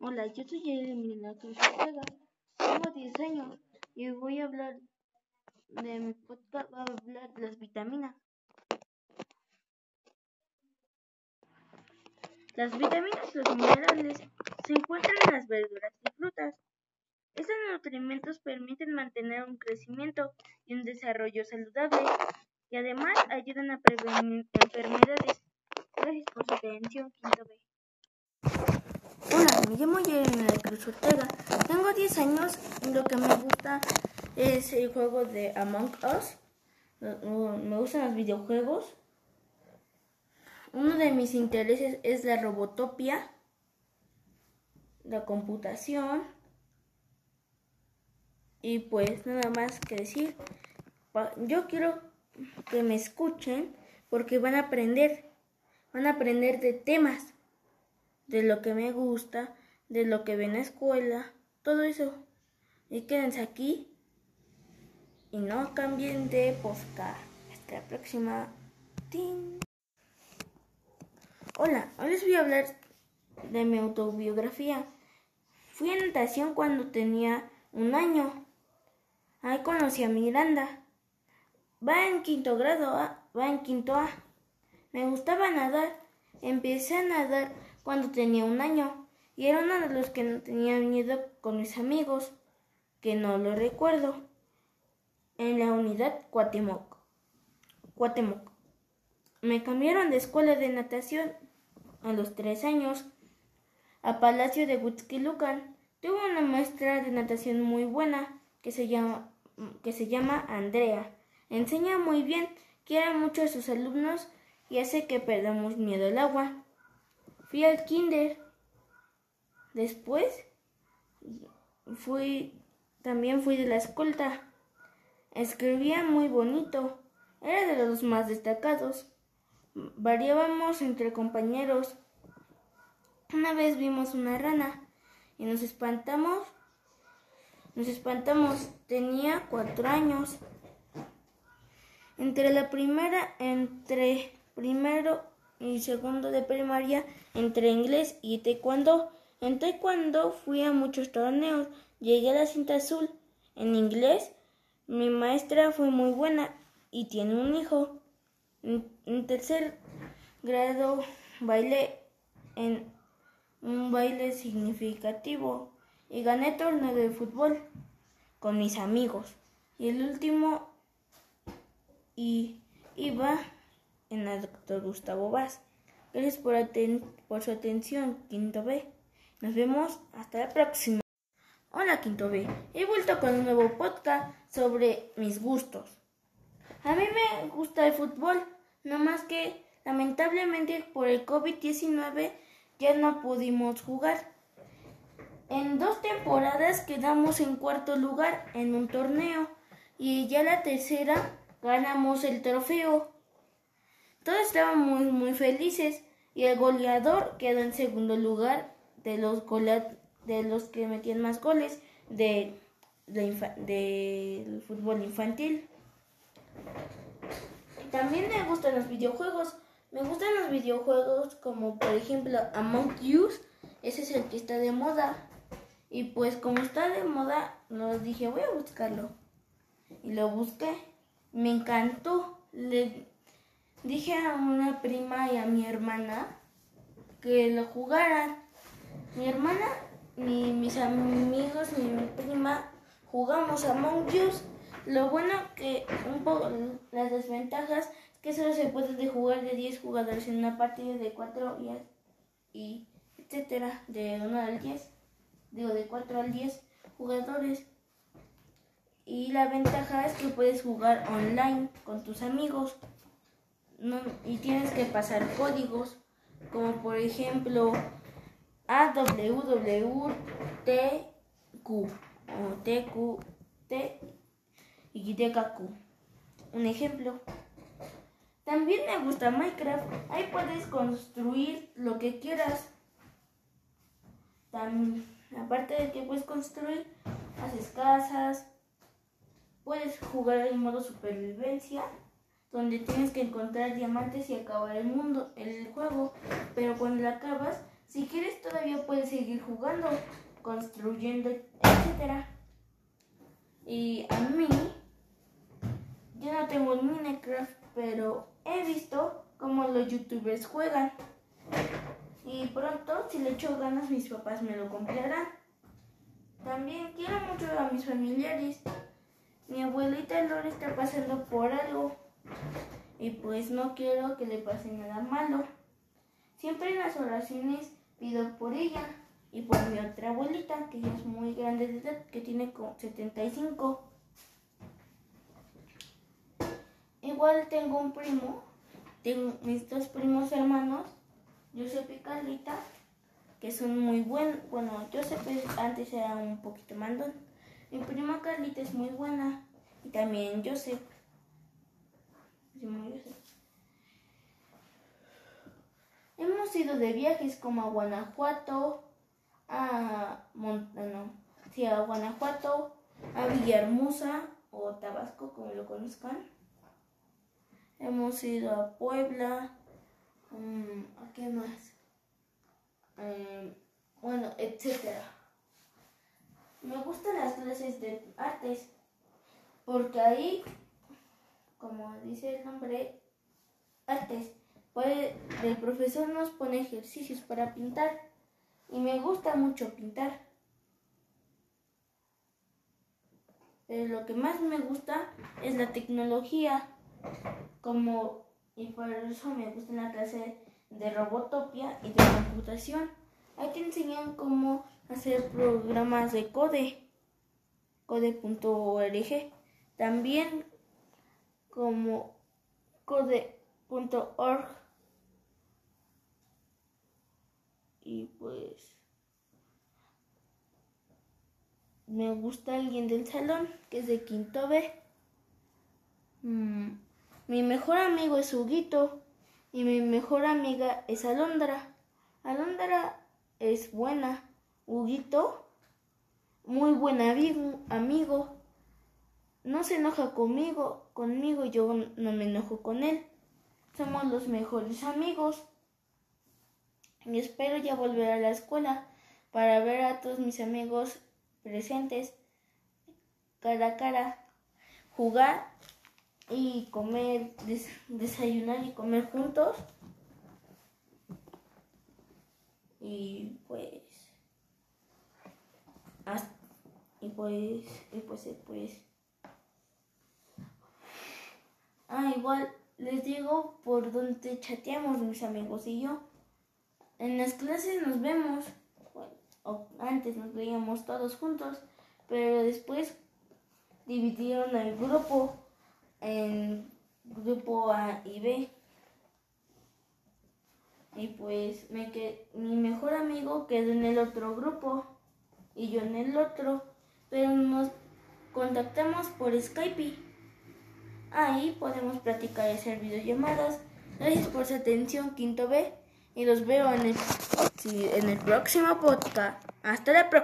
Hola, yo soy Elena Cruz Ortega, tengo 10 años y voy a hablar de mi podcast, voy a hablar de las vitaminas. Las vitaminas y los minerales se encuentran en las verduras y frutas. Estos nutrimentos permiten mantener un crecimiento y un desarrollo saludable y además ayudan a prevenir enfermedades. Gracias por su atención, Quinto B. Hola, me llamo Yerina Cruz Ortega. Tengo 10 años y lo que me gusta es el juego de Among Us. Me gustan los videojuegos. Uno de mis intereses es la robotopia, la computación. Y pues nada más que decir, yo quiero que me escuchen porque van a aprender, van a aprender de temas de lo que me gusta, de lo que ve en la escuela, todo eso. Y quédense aquí y no cambien de podcast. Hasta la próxima. Hola, hoy les voy a hablar de mi autobiografía. Fui a natación cuando tenía un año. Ahí conocí a Miranda. Va en quinto grado, va en quinto A. Me gustaba nadar. Empecé a nadar cuando tenía un año y era uno de los que no tenía miedo con mis amigos, que no lo recuerdo, en la unidad Cuatemoc. Cuatemoc. Me cambiaron de escuela de natación a los tres años a Palacio de Huitzquilucan. Tuve una maestra de natación muy buena que se llama, que se llama Andrea. Enseña muy bien, quiere mucho a sus alumnos y hace que perdamos miedo al agua. Fui al kinder. Después fui también fui de la escolta. Escribía muy bonito. Era de los más destacados. Variábamos entre compañeros. Una vez vimos una rana y nos espantamos. Nos espantamos. Tenía cuatro años. Entre la primera, entre primero y segundo de primaria entre inglés y taekwondo. En taekwondo fui a muchos torneos, llegué a la cinta azul. En inglés, mi maestra fue muy buena y tiene un hijo. En, tercer grado bailé en un baile significativo y gané torneo de fútbol con mis amigos. Y el último y iba en la doctor Gustavo Vaz. Gracias por, por su atención, Quinto B. Nos vemos hasta la próxima. Hola, Quinto B. He vuelto con un nuevo podcast sobre mis gustos. A mí me gusta el fútbol, no más que lamentablemente por el COVID-19 ya no pudimos jugar. En dos temporadas quedamos en cuarto lugar en un torneo y ya la tercera ganamos el trofeo. Todos estaban muy, muy felices y el goleador quedó en segundo lugar de los, de los que metían más goles de, del fútbol infantil. También me gustan los videojuegos. Me gustan los videojuegos como por ejemplo Among Us. Ese es el que está de moda. Y pues como está de moda, nos dije voy a buscarlo. Y lo busqué. Me encantó. Le, Dije a una prima y a mi hermana que lo jugaran. Mi hermana, ni mis amigos, ni mi prima jugamos a Among Us. Lo bueno que un poco las desventajas es que solo se puede jugar de 10 jugadores en una partida de 4 y, y etcétera, de 1 al 10. Digo, de 4 al 10 jugadores. Y la ventaja es que puedes jugar online con tus amigos y tienes que pasar códigos como por ejemplo AWWTQ o TQT y. Un ejemplo. También me gusta Minecraft. Ahí puedes construir lo que quieras. aparte de que puedes construir, haces casas. Puedes jugar en modo supervivencia donde tienes que encontrar diamantes y acabar el mundo, el juego, pero cuando lo acabas, si quieres todavía puedes seguir jugando, construyendo, etc. Y a mí, yo no tengo el Minecraft, pero he visto cómo los youtubers juegan. Y pronto, si le echo ganas, mis papás me lo comprarán. También quiero mucho a mis familiares. Mi abuelita Lore está pasando por algo. Y pues no quiero que le pase nada malo. Siempre en las oraciones pido por ella y por mi otra abuelita, que ya es muy grande de edad, que tiene como 75. Igual tengo un primo, tengo mis dos primos hermanos, Josep y Carlita, que son muy buenos. Bueno, Josep antes era un poquito mandón. Mi prima Carlita es muy buena y también Josep. Hemos ido de viajes como a Guanajuato, a Montano, sí, a Guanajuato, a Villahermosa o Tabasco, como lo conozcan. Hemos ido a Puebla, um, ¿a qué más? Um, bueno, etcétera. Me gustan las clases de artes porque ahí, como dice el nombre, artes, el profesor nos pone ejercicios para pintar y me gusta mucho pintar. Pero lo que más me gusta es la tecnología, como y por eso me gusta la clase de robotopia y de computación. Ahí te enseñan cómo hacer programas de code, code.org. También como code.org. Y pues me gusta alguien del salón que es de quinto B. Mm, mi mejor amigo es Huguito y mi mejor amiga es Alondra. Alondra es buena. Huguito, muy buen amigo. No se enoja conmigo, conmigo yo no me enojo con él. Somos los mejores amigos. Y espero ya volver a la escuela para ver a todos mis amigos presentes cara a cara, jugar y comer, desayunar y comer juntos. Y pues, y pues, y pues, pues. Les digo por dónde chateamos mis amigos y yo. En las clases nos vemos, bueno, antes nos veíamos todos juntos, pero después dividieron el grupo en grupo A y B. Y pues me mi mejor amigo quedó en el otro grupo y yo en el otro, pero nos contactamos por Skype. Ahí podemos platicar y hacer videollamadas. Gracias por su atención, Quinto B, y los veo en el, en el próximo podcast. Hasta la próxima.